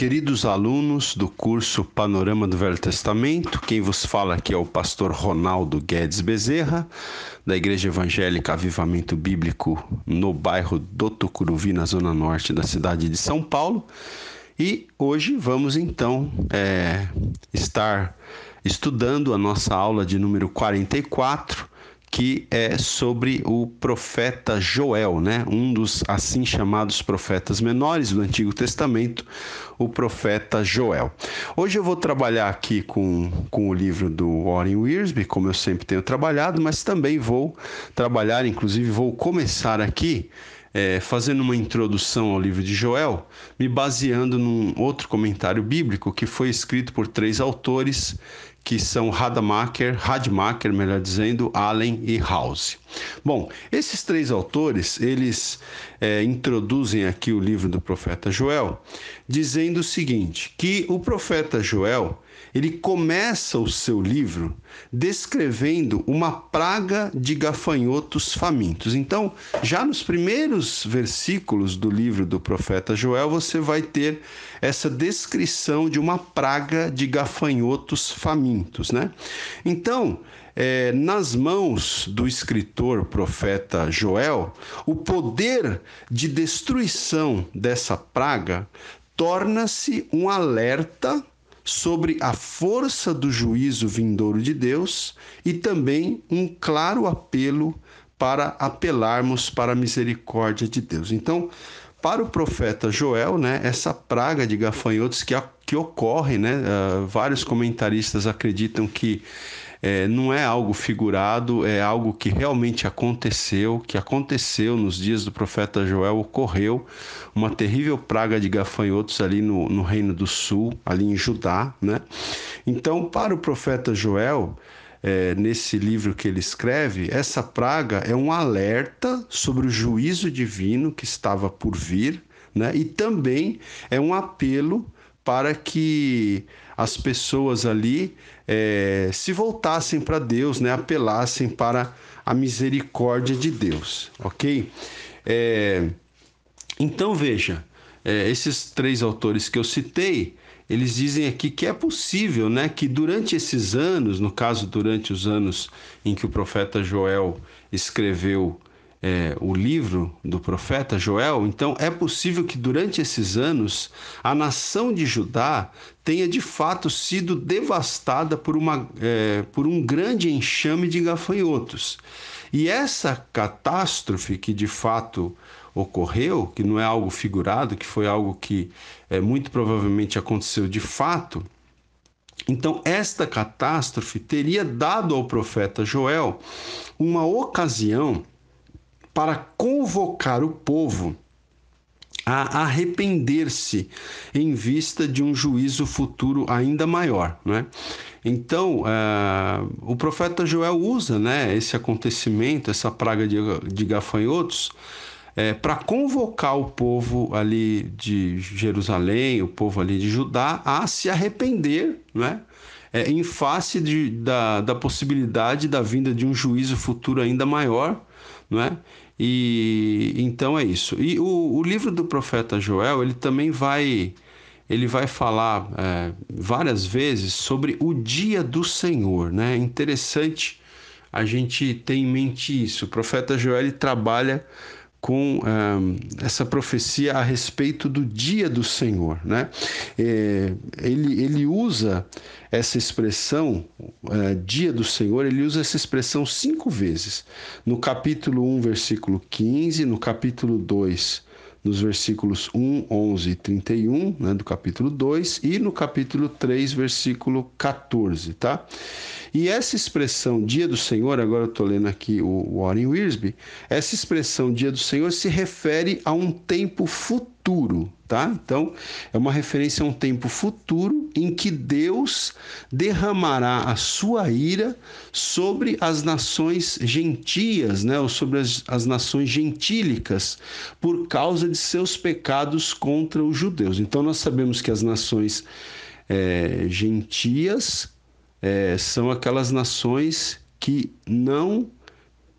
Queridos alunos do curso Panorama do Velho Testamento, quem vos fala aqui é o pastor Ronaldo Guedes Bezerra, da Igreja Evangélica Avivamento Bíblico, no bairro do Tucuruvi, na zona norte da cidade de São Paulo. E hoje vamos então é, estar estudando a nossa aula de número 44 que é sobre o profeta Joel, né? um dos assim chamados profetas menores do Antigo Testamento, o profeta Joel. Hoje eu vou trabalhar aqui com, com o livro do Warren Wiersbe, como eu sempre tenho trabalhado, mas também vou trabalhar, inclusive vou começar aqui é, fazendo uma introdução ao livro de Joel, me baseando num outro comentário bíblico que foi escrito por três autores que são Rademacher, Rademacher, melhor dizendo, Allen e House. Bom, esses três autores, eles é, introduzem aqui o livro do profeta Joel, dizendo o seguinte, que o profeta Joel, ele começa o seu livro descrevendo uma praga de gafanhotos famintos. Então, já nos primeiros versículos do livro do profeta Joel, você vai ter essa descrição de uma praga de gafanhotos famintos, né? Então, é, nas mãos do escritor profeta Joel, o poder de destruição dessa praga torna-se um alerta sobre a força do juízo vindouro de Deus e também um claro apelo para apelarmos para a misericórdia de Deus. Então, para o profeta Joel, né, essa praga de gafanhotos que, que ocorre, né, uh, vários comentaristas acreditam que é, não é algo figurado, é algo que realmente aconteceu, que aconteceu nos dias do profeta Joel, ocorreu uma terrível praga de gafanhotos ali no, no Reino do Sul, ali em Judá, né? Então, para o profeta Joel, é, nesse livro que ele escreve, essa praga é um alerta sobre o juízo divino que estava por vir, né? E também é um apelo para que as pessoas ali é, se voltassem para Deus, né? apelassem para a misericórdia de Deus, ok? É, então veja, é, esses três autores que eu citei, eles dizem aqui que é possível, né, que durante esses anos, no caso durante os anos em que o profeta Joel escreveu é, o livro do profeta Joel, então é possível que durante esses anos a nação de Judá tenha de fato sido devastada por, uma, é, por um grande enxame de gafanhotos. E essa catástrofe que de fato ocorreu, que não é algo figurado, que foi algo que é, muito provavelmente aconteceu de fato, então, esta catástrofe teria dado ao profeta Joel uma ocasião para convocar o povo a arrepender-se em vista de um juízo futuro ainda maior, né? Então, uh, o profeta Joel usa né, esse acontecimento, essa praga de, de gafanhotos, é, para convocar o povo ali de Jerusalém, o povo ali de Judá, a se arrepender, né? É, em face de, da, da possibilidade da vinda de um juízo futuro ainda maior, não é? E então é isso. E o, o livro do profeta Joel ele também vai ele vai falar é, várias vezes sobre o dia do Senhor, né? É interessante a gente ter em mente isso. O profeta Joel ele trabalha com essa profecia a respeito do dia do Senhor. Né? É, ele, ele usa essa expressão, é, dia do Senhor, ele usa essa expressão cinco vezes. No capítulo 1, versículo 15, no capítulo 2, nos versículos 1, 11 e 31, né, do capítulo 2, e no capítulo 3, versículo 14, tá? E essa expressão dia do Senhor, agora eu estou lendo aqui o Warren Wiersbe, essa expressão dia do Senhor se refere a um tempo futuro, tá? Então, é uma referência a um tempo futuro em que Deus derramará a sua ira sobre as nações gentias, né? Ou sobre as, as nações gentílicas, por causa de seus pecados contra os judeus. Então, nós sabemos que as nações é, gentias é, são aquelas nações que não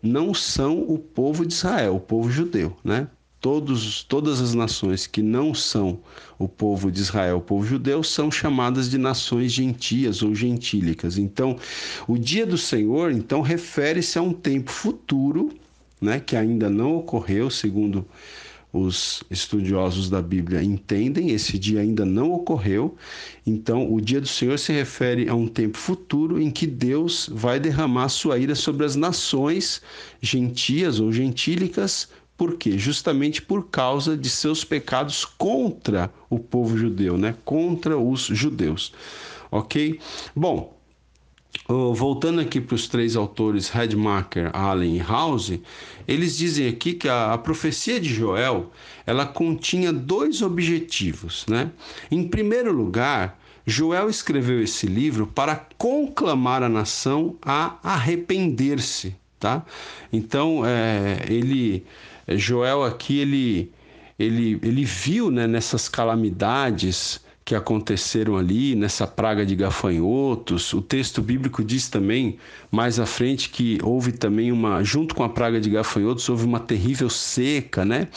não são o povo de Israel, o povo judeu, né? Todos, todas as nações que não são o povo de Israel, o povo judeu, são chamadas de nações gentias ou gentílicas. Então, o dia do Senhor, então, refere-se a um tempo futuro, né, que ainda não ocorreu, segundo os estudiosos da Bíblia entendem, esse dia ainda não ocorreu. Então, o dia do Senhor se refere a um tempo futuro em que Deus vai derramar sua ira sobre as nações gentias ou gentílicas. Por quê? Justamente por causa de seus pecados contra o povo judeu, né? Contra os judeus. OK? Bom, voltando aqui para os três autores, Redmacher, Allen e House, eles dizem aqui que a, a, profecia de Joel ela continha dois objetivos, né? Em primeiro lugar, Joel escreveu esse livro para conclamar a nação a arrepender-se, tá? Então, é, ele, Joel aqui ele ele, ele viu né, nessas calamidades que aconteceram ali nessa praga de gafanhotos. O texto bíblico diz também mais à frente que houve também uma junto com a praga de gafanhotos houve uma terrível seca, né?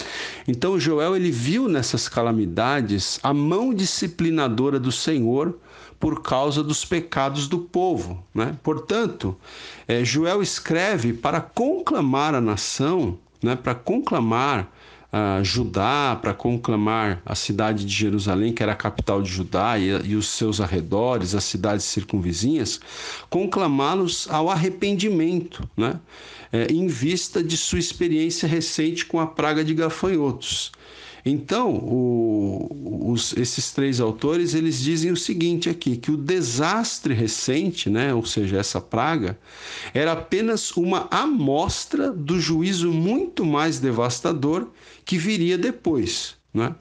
Então Joel ele viu nessas calamidades a mão disciplinadora do Senhor por causa dos pecados do povo, né? Portanto, é, Joel escreve para conclamar a nação, né? Para conclamar uh, Judá, para conclamar a cidade de Jerusalém, que era a capital de Judá, e, e os seus arredores, as cidades circunvizinhas, conclamá-los ao arrependimento, né? É, em vista de sua experiência recente com a praga de gafanhotos. Então, o, os, esses três autores eles dizem o seguinte aqui, que o desastre recente, né, ou seja, essa praga, era apenas uma amostra do juízo muito mais devastador que viria depois. Né?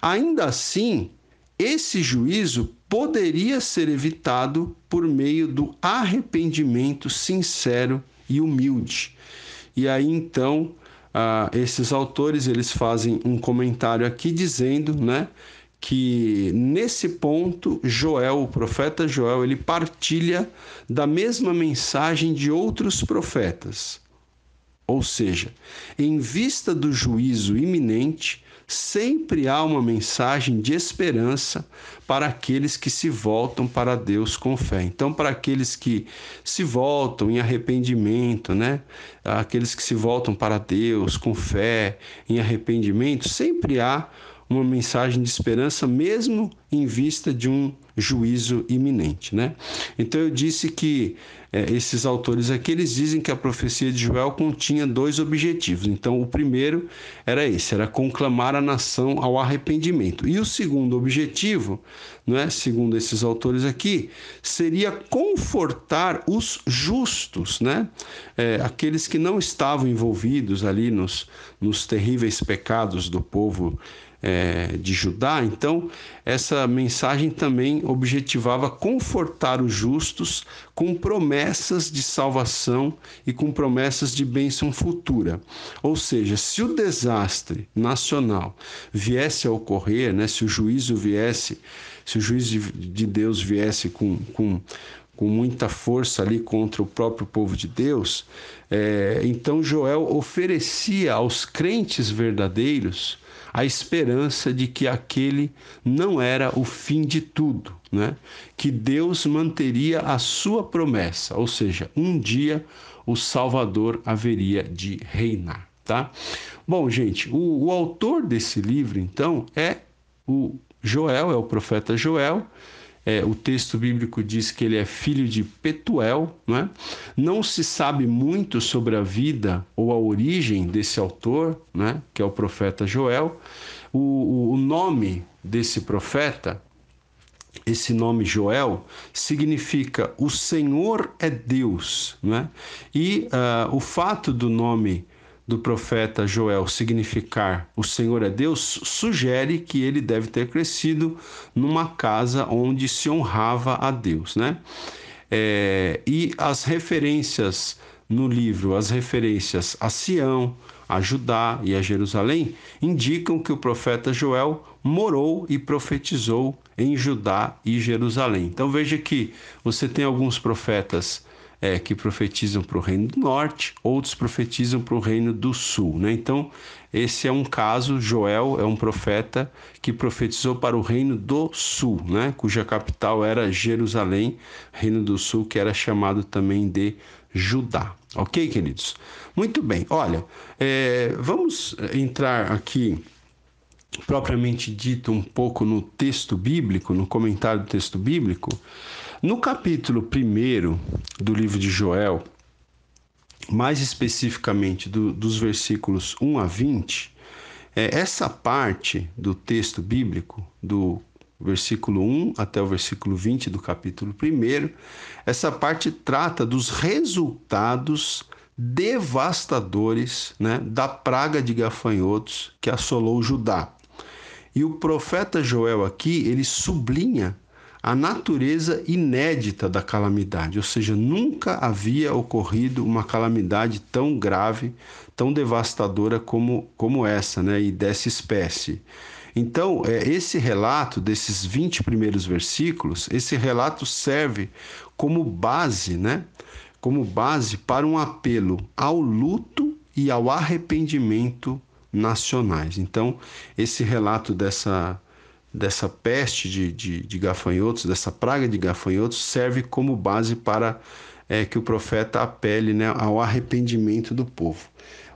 Ainda assim, esse juízo poderia ser evitado por meio do arrependimento sincero e humilde. E aí então ah, esses autores eles fazem um comentário aqui dizendo, né, que nesse ponto Joel, o profeta Joel, ele partilha da mesma mensagem de outros profetas. Ou seja, em vista do juízo iminente, sempre há uma mensagem de esperança para aqueles que se voltam para Deus com fé. Então, para aqueles que se voltam em arrependimento, né? Aqueles que se voltam para Deus com fé, em arrependimento, sempre há uma mensagem de esperança, mesmo em vista de um juízo iminente, né? Então eu disse que é, esses autores aqui eles dizem que a profecia de Joel continha dois objetivos. Então o primeiro era esse, era conclamar a nação ao arrependimento. E o segundo objetivo, não é? Segundo esses autores aqui, seria confortar os justos, né? É, aqueles que não estavam envolvidos ali nos, nos terríveis pecados do povo é, de Judá. Então, essa mensagem também objetivava confortar os justos com promessas de salvação e com promessas de bênção futura. Ou seja, se o desastre nacional viesse a ocorrer, né, se o juízo viesse, se o juízo de Deus viesse com, com com muita força ali contra o próprio povo de Deus, é, então Joel oferecia aos crentes verdadeiros a esperança de que aquele não era o fim de tudo, né? que Deus manteria a sua promessa, ou seja, um dia o Salvador haveria de reinar. Tá? Bom, gente, o, o autor desse livro, então, é o Joel, é o profeta Joel. É, o texto bíblico diz que ele é filho de Petuel, não, é? não se sabe muito sobre a vida ou a origem desse autor, né? que é o profeta Joel. O, o nome desse profeta, esse nome Joel, significa o Senhor é Deus. Né? E uh, o fato do nome do profeta Joel significar o Senhor é Deus, sugere que ele deve ter crescido numa casa onde se honrava a Deus, né? É, e as referências no livro, as referências a Sião, a Judá e a Jerusalém, indicam que o profeta Joel morou e profetizou em Judá e Jerusalém. Então veja que você tem alguns profetas é, que profetizam para o reino do norte, outros profetizam para o reino do sul. Né? Então, esse é um caso, Joel é um profeta que profetizou para o reino do sul, né? cuja capital era Jerusalém, reino do sul, que era chamado também de Judá. Ok, queridos? Muito bem, olha, é, vamos entrar aqui propriamente dito um pouco no texto bíblico, no comentário do texto bíblico. No capítulo 1 do livro de Joel, mais especificamente do, dos versículos 1 a 20, é, essa parte do texto bíblico, do versículo 1 até o versículo 20 do capítulo 1, essa parte trata dos resultados devastadores né, da praga de gafanhotos que assolou Judá. E o profeta Joel aqui, ele sublinha a natureza inédita da calamidade, ou seja, nunca havia ocorrido uma calamidade tão grave, tão devastadora como, como essa, né, e dessa espécie. Então, é, esse relato desses 20 primeiros versículos, esse relato serve como base, né, como base para um apelo ao luto e ao arrependimento nacionais. Então, esse relato dessa dessa peste de, de, de, gafanhotos, dessa praga de gafanhotos, serve como base para é, que o profeta apele né, ao arrependimento do povo.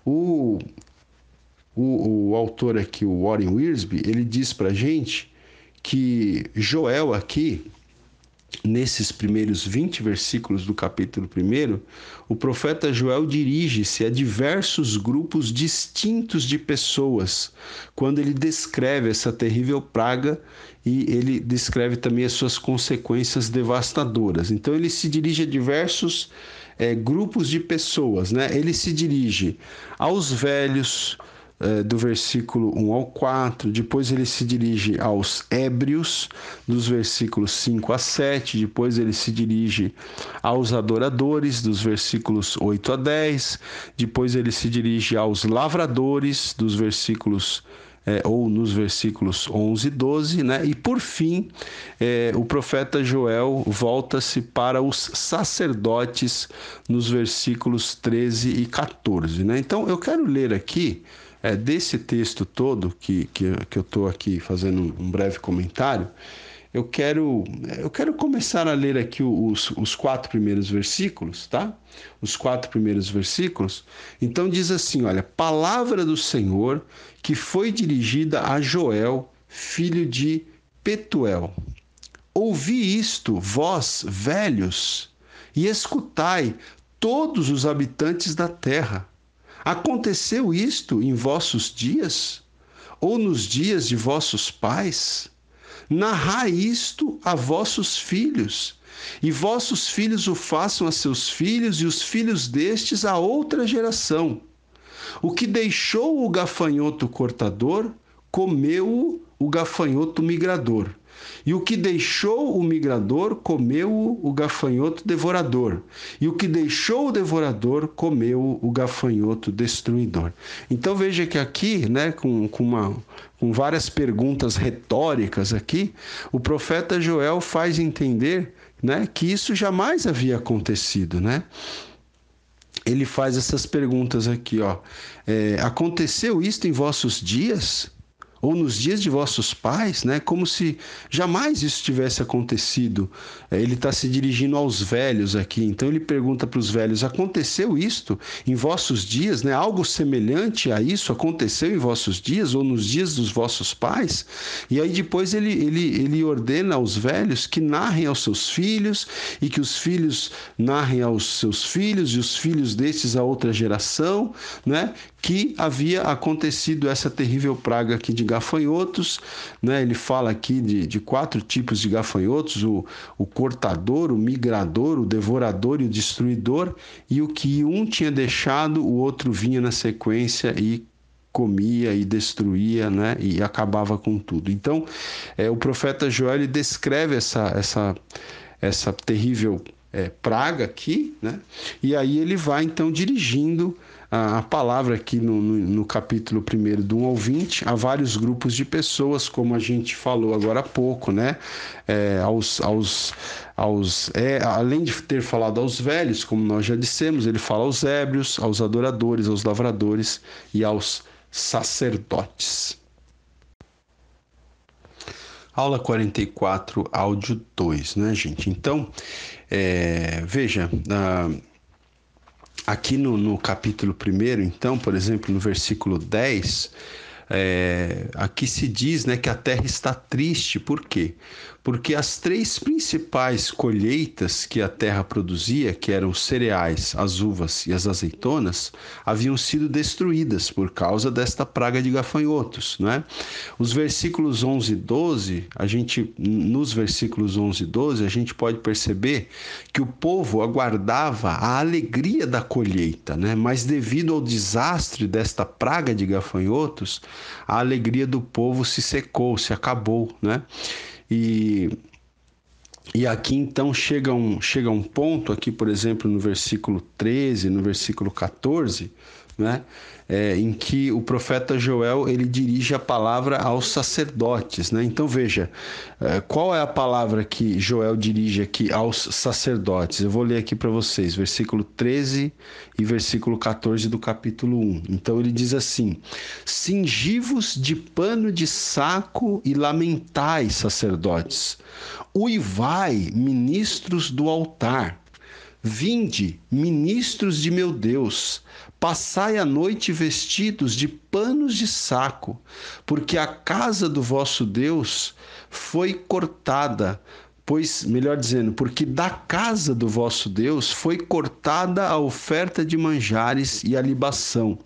O, o, o autor aqui, o Warren Wiersbe, ele diz para gente que Joel aqui nesses primeiros 20 versículos do capítulo 1, o profeta Joel dirige-se a diversos grupos distintos de pessoas, quando ele descreve essa terrível praga e ele descreve também as suas consequências devastadoras. Então, ele se dirige a diversos é, grupos de pessoas, né? Ele se dirige aos velhos, é, do versículo 1 ao 4, depois ele se dirige aos ébrios, dos versículos 5 a 7, depois ele se dirige aos adoradores, dos versículos 8 a 10, depois ele se dirige aos lavradores, dos versículos é, ou nos versículos 11 e 12, né? E por fim, é, o profeta Joel volta-se para os sacerdotes nos versículos 13 e 14, né? Então eu quero ler aqui é, desse texto todo que, que, que eu estou aqui fazendo um breve comentário, eu quero, eu quero começar a ler aqui os, os quatro primeiros versículos, tá? Os quatro primeiros versículos. Então diz assim: olha, palavra do Senhor que foi dirigida a Joel, filho de Petuel. Ouvi isto, vós, velhos, e escutai, todos os habitantes da terra. Aconteceu isto em vossos dias? Ou nos dias de vossos pais? Narrai isto a vossos filhos, e vossos filhos o façam a seus filhos, e os filhos destes a outra geração. O que deixou o gafanhoto cortador, comeu o gafanhoto migrador. E o que deixou o migrador, comeu o gafanhoto devorador. E o que deixou o devorador, comeu o gafanhoto destruidor. Então veja que aqui, né, com, com, uma, com várias perguntas retóricas aqui, o profeta Joel faz entender né, que isso jamais havia acontecido, né? Ele faz essas perguntas aqui, ó. É, aconteceu isto em vossos dias? Ou nos dias de vossos pais, né? Como se jamais isso tivesse acontecido. É, ele está se dirigindo aos velhos aqui, então ele pergunta para os velhos: aconteceu isto em vossos dias, né? Algo semelhante a isso aconteceu em vossos dias ou nos dias dos vossos pais? E aí depois ele, ele, ele ordena aos velhos que narrem aos seus filhos e que os filhos narrem aos seus filhos e os filhos destes a outra geração, né? Que havia acontecido essa terrível praga aqui de gafanhotos, né? Ele fala aqui de, de quatro tipos de gafanhotos: o, o cortador, o migrador, o devorador e o destruidor. E o que um tinha deixado, o outro vinha na sequência e comia e destruía, né? E acabava com tudo. Então, é, o profeta Joel descreve essa, essa, essa terrível é, praga aqui, né? E aí ele vai então dirigindo a, a palavra aqui no, no, no, capítulo 1, do 1 ao 20, há vários grupos de pessoas, como a gente falou agora há pouco, né? É, aos, aos, aos, é, além de ter falado aos velhos, como nós já dissemos, ele fala aos ébrios, aos adoradores, aos lavradores e aos sacerdotes. Aula 44, áudio 2, né, gente? Então, é, veja, uh, aqui no, no capítulo 1, então, por exemplo, no versículo 10, é, aqui se diz né, que a terra está triste, por quê? Porque as três principais colheitas que a terra produzia, que eram os cereais, as uvas e as azeitonas, haviam sido destruídas por causa desta praga de gafanhotos, né? Os versículos 11 e 12, a gente nos versículos 11 e 12, a gente pode perceber que o povo aguardava a alegria da colheita, né? Mas devido ao desastre desta praga de gafanhotos, a alegria do povo se secou, se acabou, né? E, e aqui então chega um, chega um ponto, aqui por exemplo no versículo 13, no versículo 14, né? É, em que o profeta Joel ele dirige a palavra aos sacerdotes, né? Então veja, é, qual é a palavra que Joel dirige aqui aos sacerdotes? Eu vou ler aqui para vocês, versículo 13 e versículo 14 do capítulo 1. Então ele diz assim: Cingivos de pano de saco e lamentai, sacerdotes. Uivai, ministros do altar. Vinde, ministros de meu Deus, Passai a noite vestidos de panos de saco, porque a casa do vosso Deus foi cortada. Pois, melhor dizendo, porque da casa do vosso Deus foi cortada a oferta de manjares e a libação.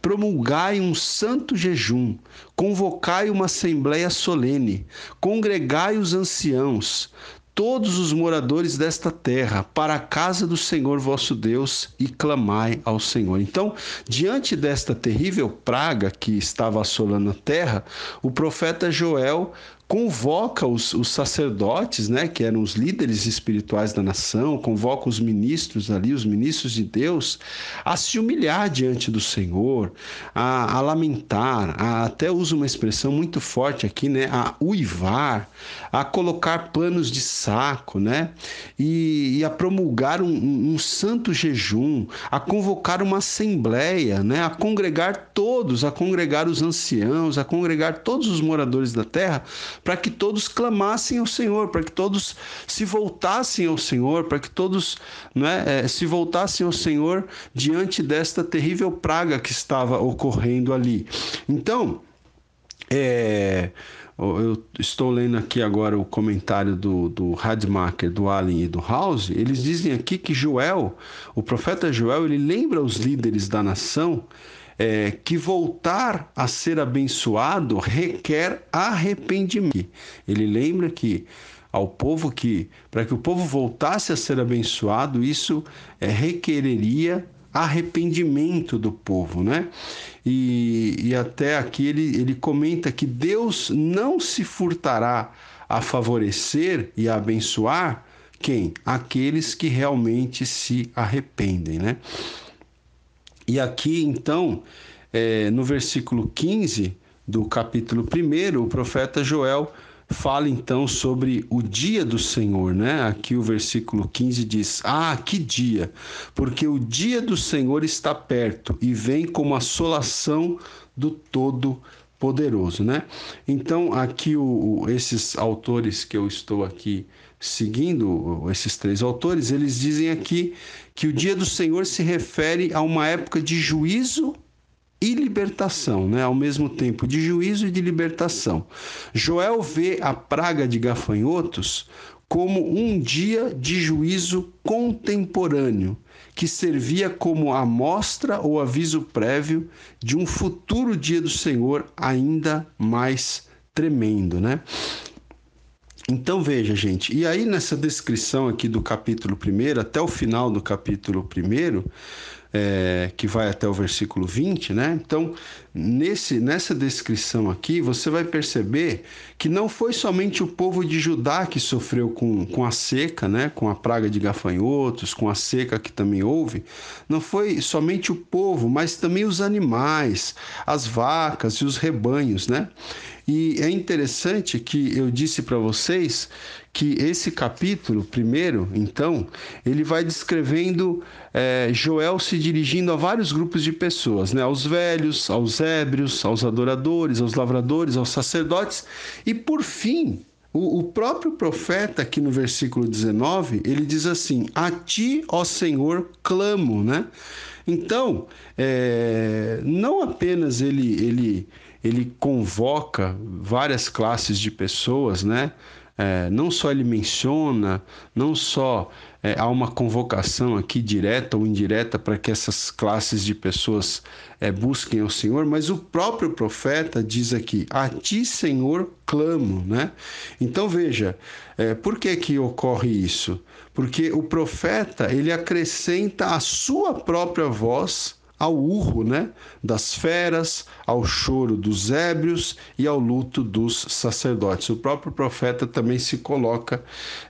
Promulgai um santo jejum, convocai uma assembleia solene, congregai os anciãos, todos os moradores desta terra para a casa do Senhor vosso Deus e clamai ao Senhor. Então, diante desta terrível praga que estava assolando a terra, o profeta Joel convoca os, os, sacerdotes, né, que eram os líderes espirituais da nação, convoca os ministros ali, os ministros de Deus, a se humilhar diante do Senhor, a, a lamentar, a, até usa uma expressão muito forte aqui, né, a uivar, a colocar panos de saco, né, e, e a promulgar um, um, um santo jejum, a convocar uma assembleia, né, a congregar todos, a congregar os anciãos, a congregar todos os moradores da terra para que todos clamassem ao Senhor, para que todos se voltassem ao Senhor, para que todos né, se voltassem ao Senhor diante desta terrível praga que estava ocorrendo ali. Então, é, eu estou lendo aqui agora o comentário do, do Radmacher, do Allen e do House. Eles dizem aqui que Joel, o profeta Joel, ele lembra os líderes da nação é, que voltar a ser abençoado requer arrependimento. Ele lembra que ao povo que, para que o povo voltasse a ser abençoado, isso é, requereria arrependimento do povo, né? E, e até aqui ele, ele comenta que Deus não se furtará a favorecer e a abençoar quem? Aqueles que realmente se arrependem, né? E aqui, então, é, no versículo 15 do capítulo 1, o profeta Joel fala então sobre o dia do Senhor, né? Aqui o versículo 15 diz: Ah, que dia! Porque o dia do Senhor está perto e vem como assolação do Todo-Poderoso, né? Então, aqui o, esses autores que eu estou aqui seguindo esses três autores, eles dizem aqui que o dia do Senhor se refere a uma época de juízo e libertação, né? ao mesmo tempo de juízo e de libertação. Joel vê a praga de gafanhotos como um dia de juízo contemporâneo, que servia como amostra ou aviso prévio de um futuro dia do Senhor ainda mais tremendo, né? Então veja, gente, e aí nessa descrição aqui do capítulo 1 até o final do capítulo 1, é, que vai até o versículo 20, né? Então, nesse, nessa descrição aqui, você vai perceber que não foi somente o povo de Judá que sofreu com, com a seca, né? Com a praga de gafanhotos, com a seca que também houve. Não foi somente o povo, mas também os animais, as vacas e os rebanhos, né? E é interessante que eu disse para vocês que esse capítulo, primeiro, então, ele vai descrevendo é, Joel se dirigindo a vários grupos de pessoas, né? aos velhos, aos ébrios, aos adoradores, aos lavradores, aos sacerdotes, e por fim, o, o próprio profeta, aqui no versículo 19, ele diz assim: A ti, ó Senhor, clamo, né? Então, é, não apenas ele, ele, ele convoca várias classes de pessoas, né? é, não só ele menciona, não só é, há uma convocação aqui direta ou indireta para que essas classes de pessoas é, busquem o Senhor, mas o próprio profeta diz aqui: A ti, Senhor, clamo, né? Então veja, é, por que que ocorre isso? Porque o profeta ele acrescenta a sua própria voz ao urro né, das feras, ao choro dos ébrios e ao luto dos sacerdotes. O próprio profeta também se coloca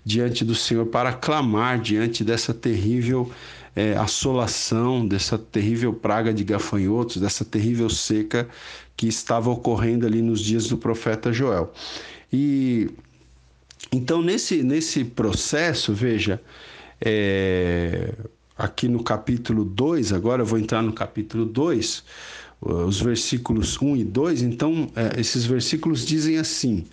diante do Senhor para clamar diante dessa terrível é, assolação, dessa terrível praga de gafanhotos, dessa terrível seca que estava ocorrendo ali nos dias do profeta Joel. E então, nesse, nesse processo, veja, é, aqui no capítulo 2, agora eu vou entrar no capítulo 2, os versículos 1 e 2. Então, é, esses versículos dizem assim: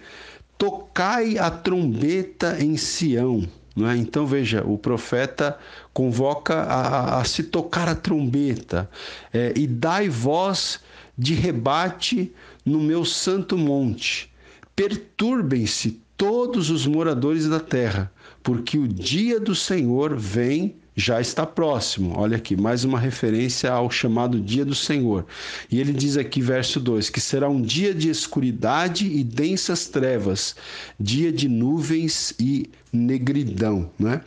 Tocai a trombeta em Sião. É? Então veja, o profeta convoca a, a, a se tocar a trombeta é, e dai voz de rebate no meu santo monte. Perturbem-se todos os moradores da terra, porque o dia do Senhor vem já está próximo. Olha aqui, mais uma referência ao chamado dia do Senhor. E ele diz aqui, verso 2: que será um dia de escuridade e densas trevas, dia de nuvens e negridão, né?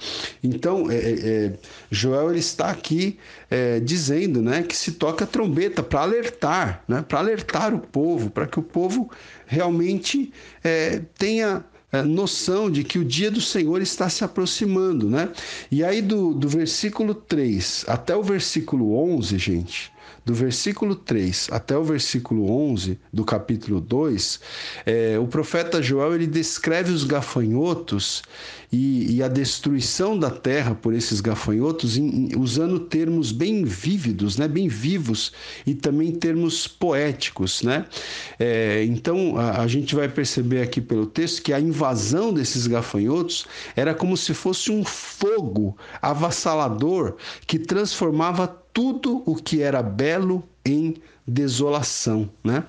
Então, é, é, é Joel ele está aqui é, dizendo, né, que se toca a trombeta para alertar, né, para alertar o povo, para que o povo realmente é, tenha noção de que o dia do Senhor está se aproximando, né? E aí do, do versículo 3 até o versículo 11, gente, do versículo 3 até o versículo 11 do capítulo 2, é, o profeta Joel ele descreve os gafanhotos e, e, a destruição da terra por esses gafanhotos em, usando termos bem vívidos, né, bem vivos e também termos poéticos. Né? É, então a, a gente vai perceber aqui pelo texto que a invasão desses gafanhotos era como se fosse um fogo avassalador que transformava tudo o que era belo em desolação, né?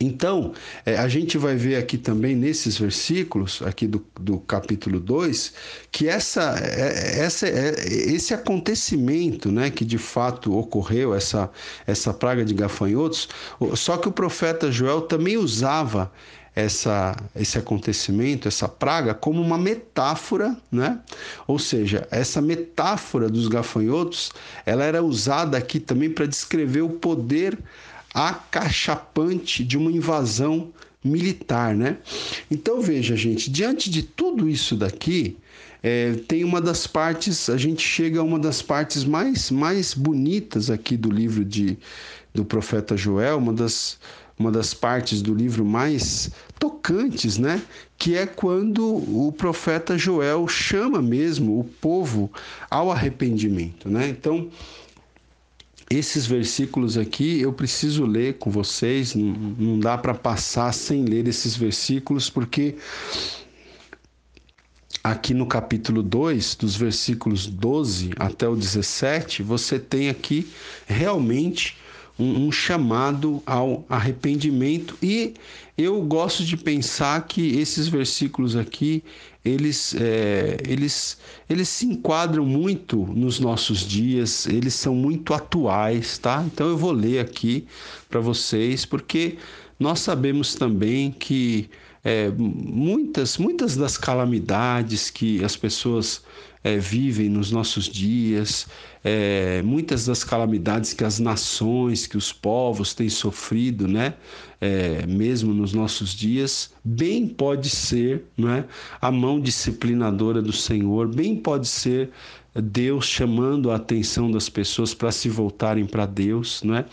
Então, é, a gente vai ver aqui também nesses versículos, aqui do, do capítulo 2, que essa, é, essa, é, esse acontecimento né, que de fato ocorreu, essa, essa praga de gafanhotos, só que o profeta Joel também usava essa, esse acontecimento, essa praga, como uma metáfora, né? Ou seja, essa metáfora dos gafanhotos, ela era usada aqui também para descrever o poder acachapante de uma invasão militar, né? Então veja, gente, diante de tudo isso daqui, é, tem uma das partes, a gente chega a uma das partes mais, mais bonitas aqui do livro de, do profeta Joel, uma das uma das partes do livro mais tocantes, né? Que é quando o profeta Joel chama mesmo o povo ao arrependimento, né? Então, esses versículos aqui eu preciso ler com vocês, não, dá para passar sem ler esses versículos, porque aqui no capítulo 2, dos versículos 12 até o 17, você tem aqui realmente um, um chamado ao arrependimento e eu gosto de pensar que esses versículos aqui eles, é, eles, eles se enquadram muito nos nossos dias, eles são muito atuais, tá? Então eu vou ler aqui para vocês, porque nós sabemos também que é, muitas, muitas das calamidades que as pessoas é, vivem nos nossos dias, é, muitas das calamidades que as nações, que os povos têm sofrido, né? É, mesmo nos nossos dias, bem pode ser né, a mão disciplinadora do Senhor, bem pode ser Deus chamando a atenção das pessoas para se voltarem para Deus, não é?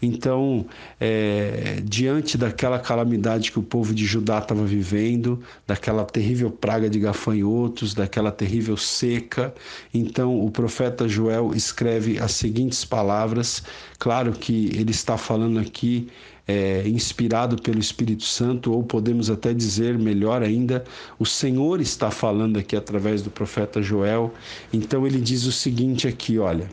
Então, é, diante daquela calamidade que o povo de Judá estava vivendo, daquela terrível praga de gafanhotos, daquela terrível seca, então o profeta Joel escreve as seguintes palavras. Claro que ele está falando aqui é, inspirado pelo Espírito Santo, ou podemos até dizer, melhor ainda, o Senhor está falando aqui através do profeta Joel. Então ele diz o seguinte aqui, olha.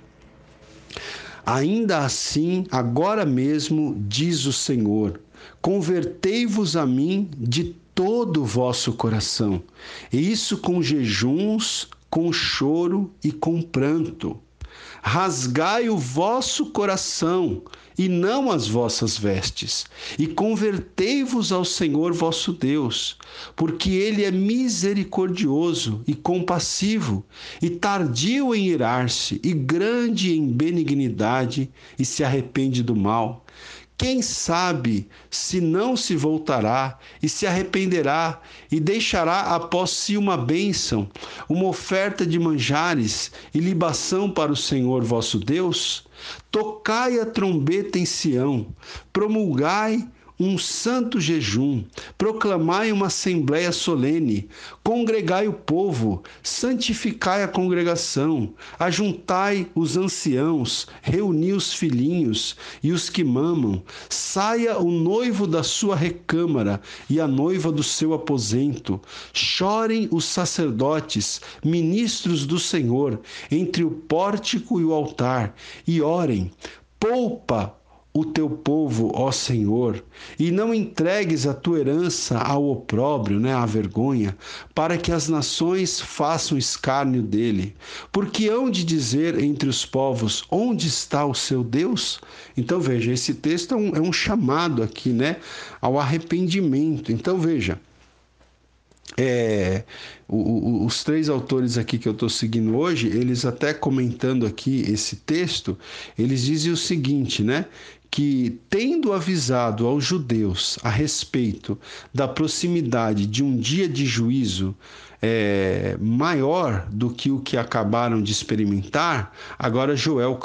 Ainda assim, agora mesmo, diz o Senhor: convertei-vos a mim de todo o vosso coração, e isso com jejuns, com choro e com pranto. Rasgai o vosso coração e não as vossas vestes, e convertei-vos ao Senhor vosso Deus, porque ele é misericordioso e compassivo, e tardio em irar-se, e grande em benignidade, e se arrepende do mal. Quem sabe se não se voltará e se arrependerá e deixará após si uma bênção, uma oferta de manjares e libação para o Senhor vosso Deus? Tocai a trombeta em Sião, promulgai um santo jejum, proclamai uma assembléia solene, congregai o povo, santificai a congregação, ajuntai os anciãos, reuni os filhinhos e os que mamam, saia o noivo da sua recâmara e a noiva do seu aposento, chorem os sacerdotes, ministros do Senhor, entre o pórtico e o altar, e orem, poupa o teu povo, ó Senhor, e não entregues a tua herança ao opróbrio, né, à vergonha, para que as nações façam escárnio dele. Porque hão de dizer entre os povos, onde está o seu Deus? Então veja, esse texto é um, é um chamado aqui, né, ao arrependimento. Então veja, é, os três autores aqui que eu estou seguindo hoje, eles até comentando aqui esse texto, eles dizem o seguinte, né? Que, tendo avisado aos judeus a respeito da proximidade de um dia de juízo é, maior do que o que acabaram de experimentar, agora Joel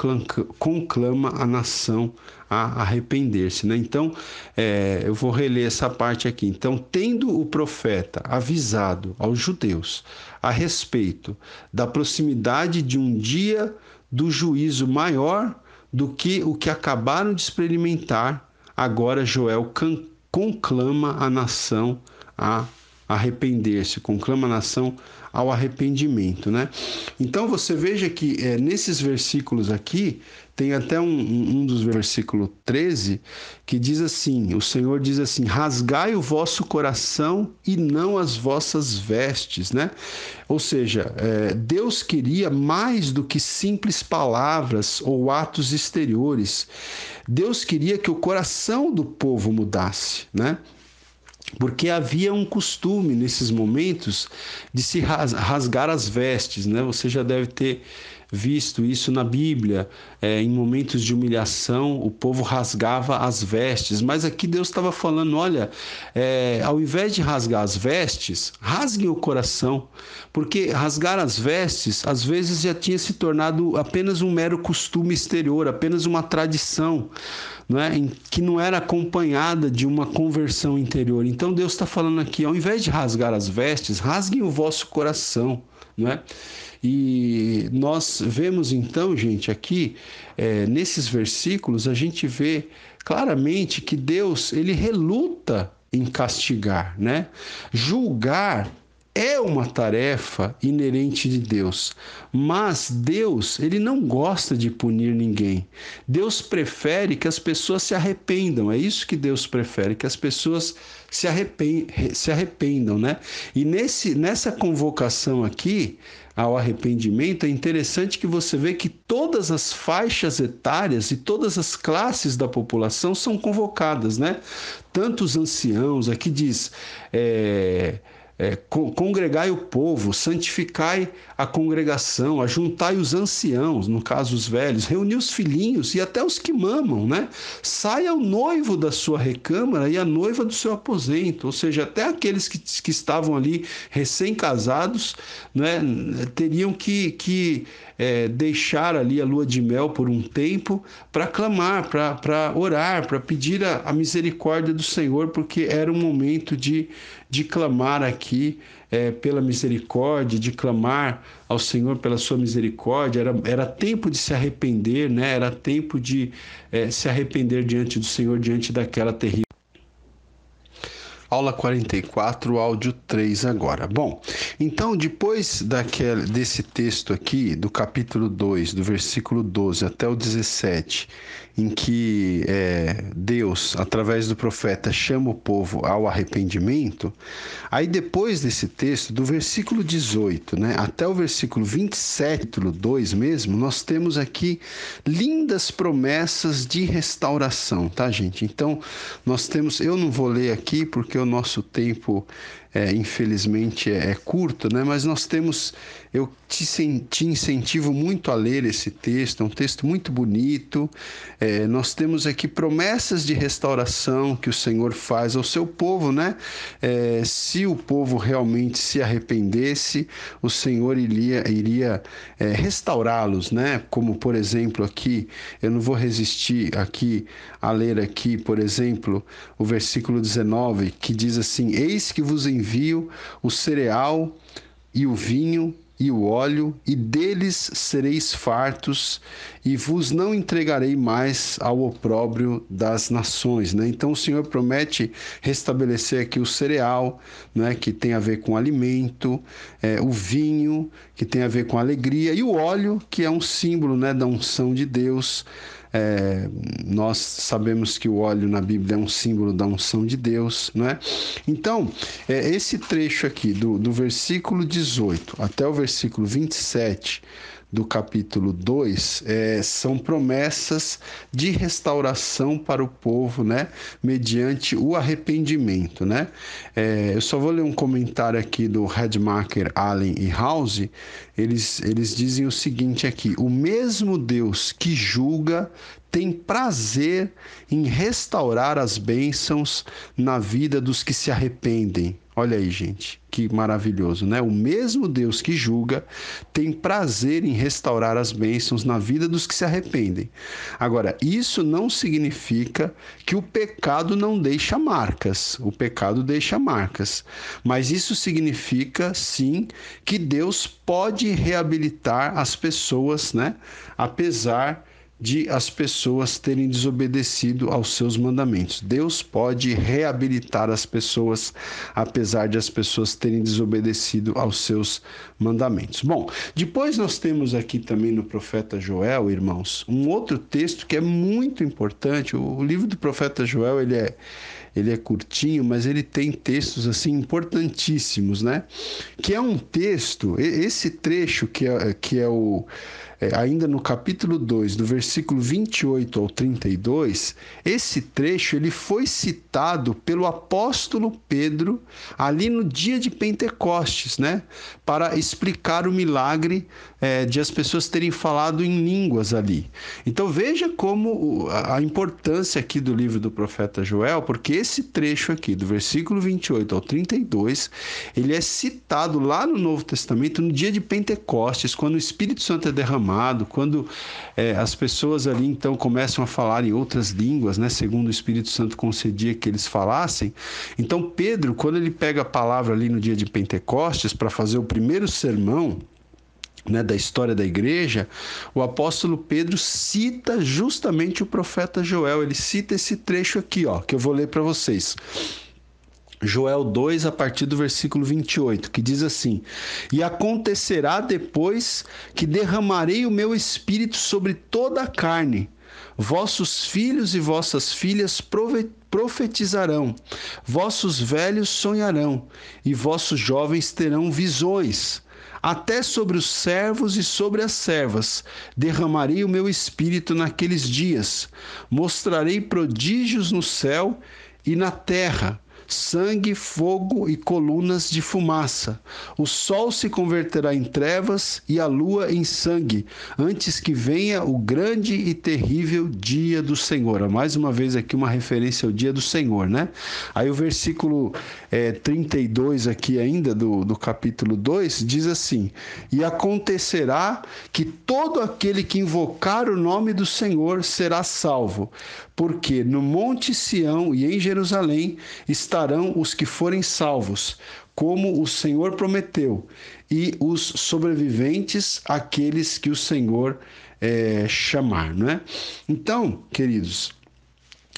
conclama a nação a arrepender-se. Né? Então, é, eu vou reler essa parte aqui. Então, tendo o profeta avisado aos judeus a respeito da proximidade de um dia do juízo maior do que o que acabaram de experimentar, agora Joel conclama a nação a arrepender-se, conclama a nação ao arrependimento, né? Então você veja que é, nesses versículos aqui, tem até um, um dos versículos 13 que diz assim: o Senhor diz assim: rasgai o vosso coração e não as vossas vestes, né? Ou seja, é, Deus queria mais do que simples palavras ou atos exteriores. Deus queria que o coração do povo mudasse, né? Porque havia um costume nesses momentos de se rasgar as vestes, né? Você já deve ter visto isso na Bíblia. É, em momentos de humilhação, o povo rasgava as vestes, mas aqui Deus estava falando: olha, é, ao invés de rasgar as vestes, rasguem o coração, porque rasgar as vestes às vezes já tinha se tornado apenas um mero costume exterior, apenas uma tradição. Não é? que não era acompanhada de uma conversão interior. Então Deus está falando aqui, ao invés de rasgar as vestes, rasguem o vosso coração, não é? E nós vemos então, gente, aqui é, nesses versículos a gente vê claramente que Deus ele reluta em castigar, né? Julgar é uma tarefa inerente de Deus, mas Deus, ele não gosta de punir ninguém. Deus prefere que as pessoas se arrependam. É isso que Deus prefere, que as pessoas se, arrependam, se arrependam, né? E nesse, nessa convocação aqui ao arrependimento, é interessante que você vê que todas as faixas etárias e todas as classes da população são convocadas, né? Tanto os anciãos, aqui diz. É, é, congregai o povo, santificai a congregação, ajuntai os anciãos, no caso os velhos, reuni os filhinhos e até os que mamam, né? Saia o noivo da sua recâmara e a noiva do seu aposento, ou seja, até aqueles que, que estavam ali recém-casados, né, teriam que, que é, deixar ali a lua de mel por um tempo para clamar, para orar, para pedir a, a, misericórdia do Senhor, porque era um momento de, de clamar aqui é, pela misericórdia, de clamar ao Senhor pela sua misericórdia, era, era tempo de se arrepender, né? era tempo de é, se arrepender diante do Senhor, diante daquela terrível. Aula 44, áudio 3 agora. Bom, então depois daquele, desse texto aqui, do capítulo 2, do versículo 12 até o 17, em que é, Deus, através do profeta, chama o povo ao arrependimento, aí depois desse texto, do versículo 18 né, até o versículo 27, 2 mesmo, nós temos aqui lindas promessas de restauração, tá, gente? Então, nós temos, eu não vou ler aqui porque o nosso tempo é, infelizmente é, é, curto, né? mas nós temos, eu te, te, incentivo muito a ler esse texto, é um texto muito bonito. É, nós temos aqui promessas de restauração que o Senhor faz ao seu povo, né? É, se o povo realmente se arrependesse, o Senhor iria, iria é, restaurá-los, né? Como por exemplo aqui, eu não vou resistir aqui a ler aqui, por exemplo, o versículo 19 que diz assim: Eis que vos envio envio o cereal e o vinho e o óleo, e deles sereis fartos, e vos não entregarei mais ao opróbrio das nações. Né? Então o Senhor promete restabelecer aqui o cereal, né, que tem a ver com alimento, é, o vinho, que tem a ver com alegria, e o óleo, que é um símbolo né, da unção de Deus. É, nós sabemos que o óleo na Bíblia é um símbolo da unção de Deus, não é? Então, é, esse trecho aqui, do, do versículo 18 até o versículo 27, do capítulo 2 é, são promessas de restauração para o povo, né? Mediante o arrependimento, né? É, eu só vou ler um comentário aqui do Redmacher, Allen e House. Eles, eles dizem o seguinte aqui: o mesmo Deus que julga tem prazer em restaurar as bênçãos na vida dos que se arrependem. Olha aí, gente, que maravilhoso, né? O mesmo Deus que julga tem prazer em restaurar as bênçãos na vida dos que se arrependem. Agora, isso não significa que o pecado não deixa marcas. O pecado deixa marcas. Mas isso significa, sim, que Deus pode reabilitar as pessoas, né? Apesar de as pessoas terem desobedecido aos seus mandamentos. Deus pode reabilitar as pessoas, apesar de as pessoas terem desobedecido aos seus mandamentos. Bom, depois nós temos aqui também no profeta Joel, irmãos, um outro texto que é muito importante. O livro do profeta Joel, ele é ele é curtinho, mas ele tem textos assim importantíssimos, né? Que é um texto, esse trecho que é, que é o é, ainda no capítulo 2, do versículo 28 ao 32, esse trecho ele foi citado pelo apóstolo Pedro ali no dia de Pentecostes, né? Para explicar o milagre é, de as pessoas terem falado em línguas ali. Então veja como a importância aqui do livro do profeta Joel, porque esse trecho aqui, do versículo 28 ao 32, ele é citado lá no Novo Testamento no dia de Pentecostes, quando o Espírito Santo é derramado, quando é, as pessoas ali então começam a falar em outras línguas, né, segundo o Espírito Santo concedia que eles falassem. Então Pedro, quando ele pega a palavra ali no dia de Pentecostes para fazer o primeiro sermão, né, da história da igreja, o apóstolo Pedro cita justamente o profeta Joel. Ele cita esse trecho aqui, ó, que eu vou ler para vocês. Joel 2, a partir do versículo 28, que diz assim: E acontecerá depois que derramarei o meu espírito sobre toda a carne, vossos filhos e vossas filhas profetizarão, vossos velhos sonharão, e vossos jovens terão visões. Até sobre os servos e sobre as servas derramarei o meu espírito naqueles dias. Mostrarei prodígios no céu e na terra: sangue, fogo e colunas de fumaça. O sol se converterá em trevas e a lua em sangue, antes que venha o grande e terrível dia do Senhor. Mais uma vez aqui uma referência ao dia do Senhor, né? Aí o versículo é, 32 aqui ainda do, do capítulo 2 diz assim: E acontecerá que todo aquele que invocar o nome do Senhor será salvo, porque no monte Sião e em Jerusalém estarão os que forem salvos, como o Senhor prometeu, e os sobreviventes, aqueles que o Senhor é, chamar, não é? Então, queridos,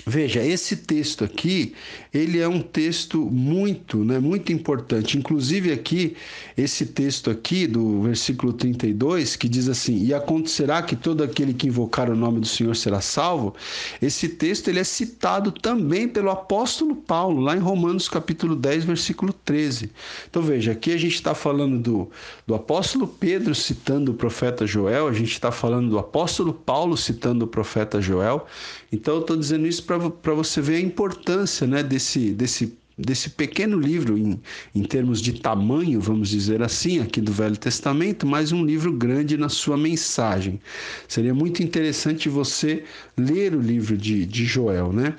Veja, esse texto aqui, ele é um texto muito, né, muito importante. Inclusive aqui, esse texto aqui do versículo 32, que diz assim: "E acontecerá que todo aquele que invocar o nome do Senhor será salvo". Esse texto ele é citado também pelo apóstolo Paulo, lá em Romanos capítulo 10, versículo 13. Então veja, aqui a gente está falando do, do apóstolo Pedro citando o profeta Joel, a gente está falando do apóstolo Paulo citando o profeta Joel. Então eu estou dizendo isso para você ver a importância né, desse, desse, desse pequeno livro, em, em termos de tamanho, vamos dizer assim, aqui do Velho Testamento, mas um livro grande na sua mensagem. Seria muito interessante você ler o livro de, de Joel. Né?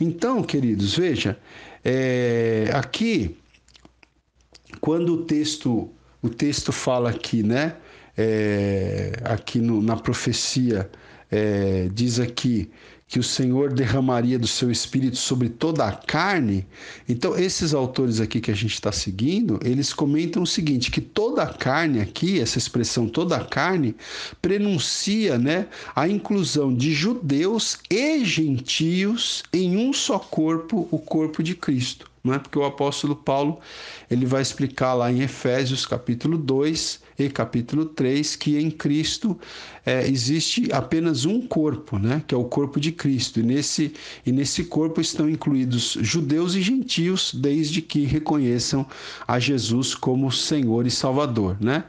Então, queridos, veja, é, aqui, quando o texto, o texto fala aqui, né? É, aqui no, na profecia, é, diz aqui que o Senhor derramaria do seu espírito sobre toda a carne. Então, esses autores aqui que a gente está seguindo, eles comentam o seguinte: que toda a carne aqui, essa expressão toda a carne, prenuncia né, a inclusão de judeus e gentios em um só corpo, o corpo de Cristo não é? Porque o apóstolo Paulo, ele vai explicar lá em Efésios capítulo 2 e capítulo 3 que em Cristo é, existe apenas um corpo, né? Que é o corpo de Cristo. E nesse, e nesse corpo estão incluídos judeus e gentios, desde que reconheçam a Jesus como Senhor e Salvador, né?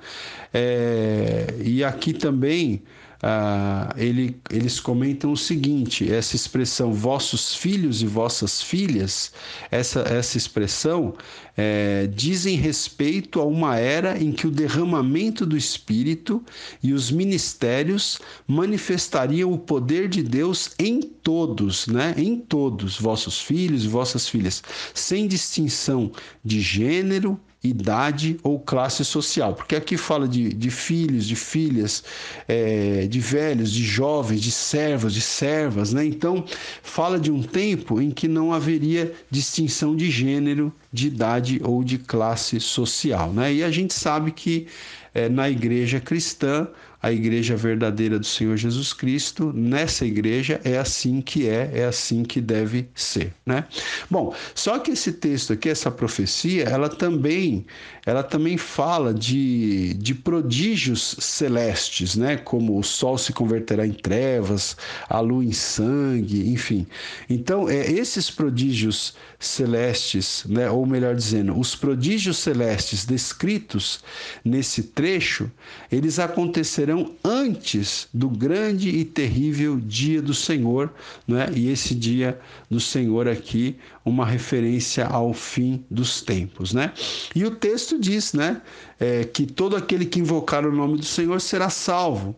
É, e aqui também ah, ele, eles comentam o seguinte: essa expressão vossos filhos e vossas filhas, essa, essa expressão é, dizem respeito a uma era em que o derramamento do Espírito e os ministérios manifestariam o poder de Deus em todos, né? Em todos, vossos filhos e vossas filhas, sem distinção de gênero, idade ou classe social, porque aqui fala de, de filhos, de filhas, é, de velhos, de jovens, de servos, de servas, né? Então, fala de um tempo em que não haveria distinção de gênero, de idade ou de classe social, né? E a gente sabe que é, na igreja cristã a igreja verdadeira do Senhor Jesus Cristo, nessa igreja é assim que é, é assim que deve ser, né? Bom, só que esse texto aqui, essa profecia, ela também, ela também fala de, de prodígios celestes, né? Como o sol se converterá em trevas, a lua em sangue, enfim. Então, é esses prodígios celestes, né? Ou melhor dizendo, os prodígios celestes descritos nesse trecho, eles acontecerão antes do grande e terrível dia do Senhor, né? e esse dia do Senhor aqui, uma referência ao fim dos tempos. Né? E o texto diz né, é, que todo aquele que invocar o nome do Senhor será salvo.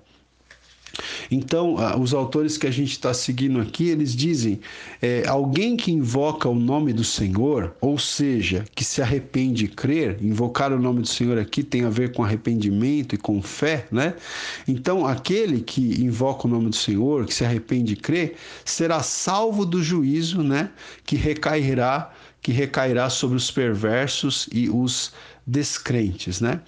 Então, os autores que a gente está seguindo aqui, eles dizem: é, alguém que invoca o nome do Senhor, ou seja, que se arrepende e crer, invocar o nome do Senhor aqui tem a ver com arrependimento e com fé, né? Então, aquele que invoca o nome do Senhor, que se arrepende e crê, será salvo do juízo, né? Que recairá, que recairá sobre os perversos e os descrentes, né?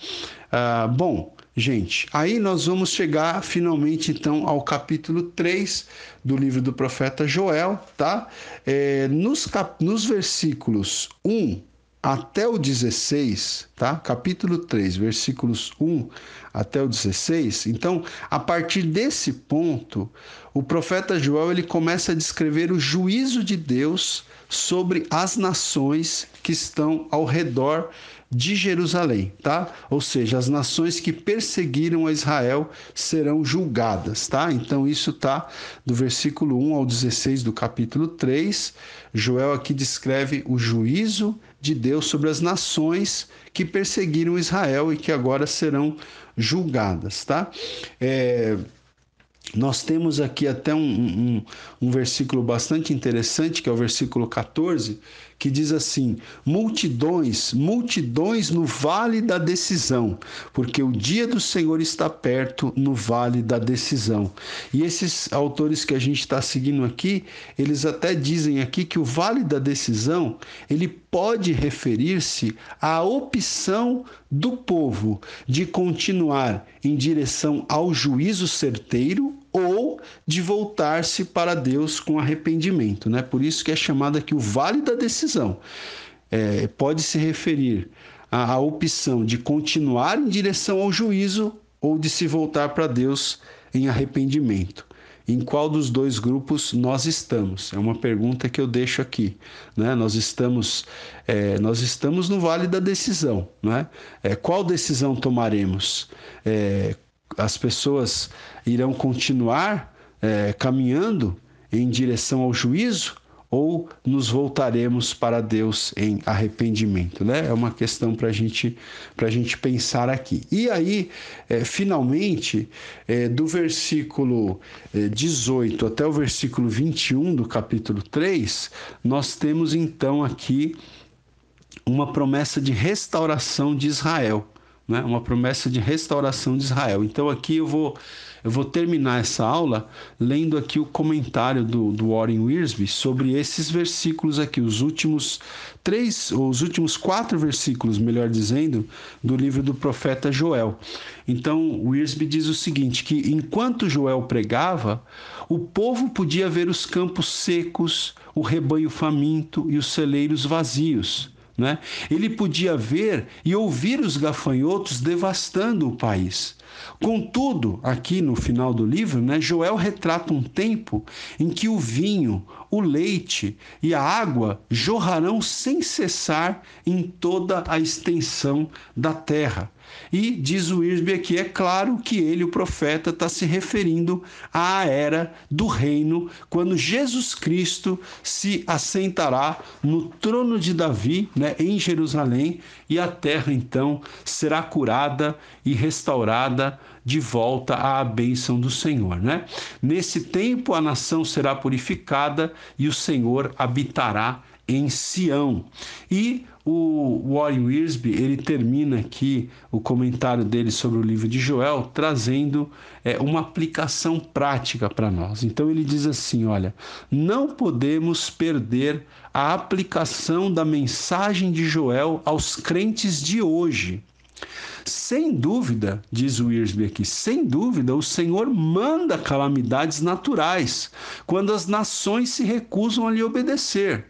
Ah, bom. Gente, aí nós vamos chegar finalmente então ao capítulo 3 do livro do profeta Joel, tá? É, nos, cap... nos versículos 1 até o 16, tá? Capítulo 3, versículos 1 até o 16. Então, a partir desse ponto, o profeta Joel ele começa a descrever o juízo de Deus sobre as nações que estão ao redor de Jerusalém, tá? Ou seja, as nações que perseguiram a Israel serão julgadas, tá? Então isso tá do versículo 1 ao 16 do capítulo 3. Joel aqui descreve o juízo de Deus sobre as nações que perseguiram Israel e que agora serão julgadas, tá? É, nós temos aqui até um, um, um, versículo bastante interessante, que é o versículo 14, que diz assim: multidões, multidões no vale da decisão, porque o dia do Senhor está perto no vale da decisão. E esses autores que a gente está seguindo aqui, eles até dizem aqui que o vale da decisão ele pode referir-se à opção do povo de continuar em direção ao juízo certeiro ou de voltar-se para Deus com arrependimento, né? Por isso que é chamado aqui o vale da decisão. É, pode se referir à, à opção de continuar em direção ao juízo ou de se voltar para Deus em arrependimento. Em qual dos dois grupos nós estamos? É uma pergunta que eu deixo aqui. Né? Nós estamos é, nós estamos no vale da decisão. Né? É, qual decisão tomaremos? É, as pessoas irão continuar é, caminhando em direção ao juízo ou nos voltaremos para Deus em arrependimento, né? É uma questão para gente, a gente pensar aqui. E aí, é, finalmente, é, do versículo 18 é, até o versículo 21 do capítulo 3, nós temos então aqui uma promessa de restauração de Israel né? uma promessa de restauração de Israel. Então aqui eu vou, eu vou terminar essa aula lendo aqui o comentário do, do Warren Wiersbe sobre esses versículos aqui, os últimos três, ou os últimos quatro versículos, melhor dizendo, do livro do profeta Joel. Então Wiersbe diz o seguinte, que enquanto Joel pregava, o povo podia ver os campos secos, o rebanho faminto e os celeiros vazios. Né? Ele podia ver e ouvir os gafanhotos devastando o país. Contudo, aqui no final do livro, né, Joel retrata um tempo em que o vinho, o leite e a água jorrarão sem cessar em toda a extensão da terra. E diz o Irsby aqui, é claro que ele, o profeta, está se referindo à era do reino, quando Jesus Cristo se assentará no trono de Davi, né, em Jerusalém, e a terra então será curada e restaurada de volta à bênção do Senhor, né? Nesse tempo a nação será purificada e o Senhor habitará em Sião. E o Warren Wiersbe, ele termina aqui o comentário dele sobre o livro de Joel, trazendo é, uma aplicação prática para nós. Então ele diz assim, olha, não podemos perder a aplicação da mensagem de Joel aos crentes de hoje. Sem dúvida, diz o Wiersbe aqui, sem dúvida, o Senhor manda calamidades naturais quando as nações se recusam a lhe obedecer.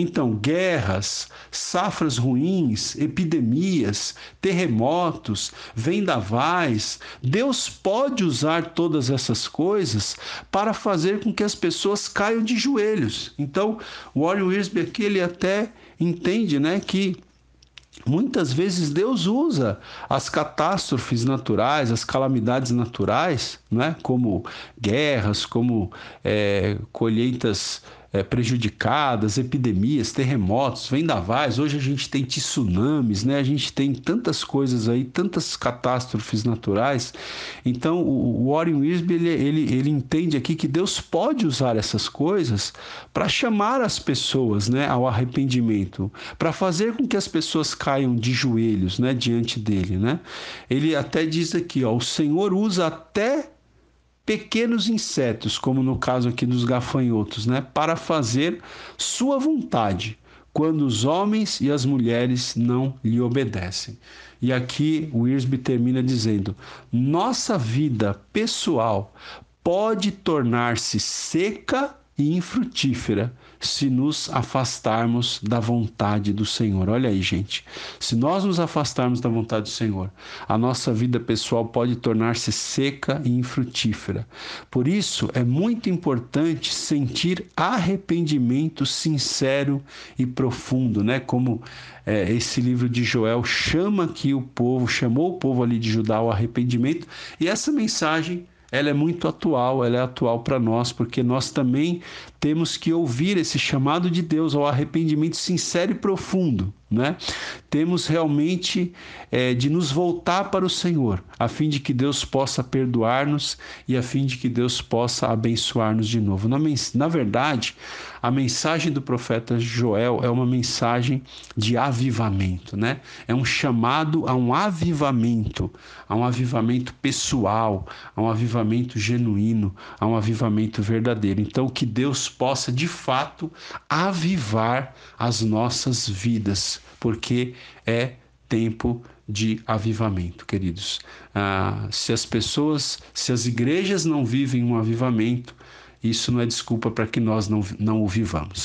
Então, guerras, safras ruins, epidemias, terremotos, vendavais, Deus pode usar todas essas coisas para fazer com que as pessoas caiam de joelhos. Então, o Warren Wiersbe aqui ele até entende, né, que Muitas vezes Deus usa as catástrofes naturais, as calamidades naturais, né? como guerras, como é, colheitas é, prejudicadas, epidemias, terremotos, vendavais. Hoje a gente tem tsunamis, né? A gente tem tantas coisas aí, tantas catástrofes naturais. Então o Warren Wisby ele, ele, ele entende aqui que Deus pode usar essas coisas para chamar as pessoas, né, ao arrependimento, para fazer com que as pessoas caiam de joelhos, né, diante dele, né? Ele até diz aqui, ó, o Senhor usa até pequenos insetos, como no caso aqui dos gafanhotos, né, para fazer sua vontade, quando os homens e as mulheres não lhe obedecem. E aqui o Irsby termina dizendo: nossa vida pessoal pode tornar-se seca e infrutífera se nos afastarmos da vontade do Senhor. Olha aí, gente. Se nós nos afastarmos da vontade do Senhor, a nossa vida pessoal pode tornar-se seca e infrutífera. Por isso, é muito importante sentir arrependimento sincero e profundo, né? Como é, esse livro de Joel chama aqui o povo, chamou o povo ali de Judá ao arrependimento, e essa mensagem ela é muito atual, ela é atual para nós, porque nós também temos que ouvir esse chamado de Deus ao arrependimento sincero e profundo, né? Temos realmente é, de nos voltar para o Senhor, a fim de que Deus possa perdoar-nos e a fim de que Deus possa abençoar-nos de novo. Na, na verdade, a mensagem do profeta Joel é uma mensagem de avivamento, né? É um chamado a um avivamento, a um avivamento pessoal, a um avivamento genuíno, a um avivamento verdadeiro. Então, que Deus possa de fato avivar as nossas vidas, porque é tempo de avivamento, queridos. Ah, se as pessoas, se as igrejas não vivem um avivamento, isso não é desculpa para que nós não, não o vivamos.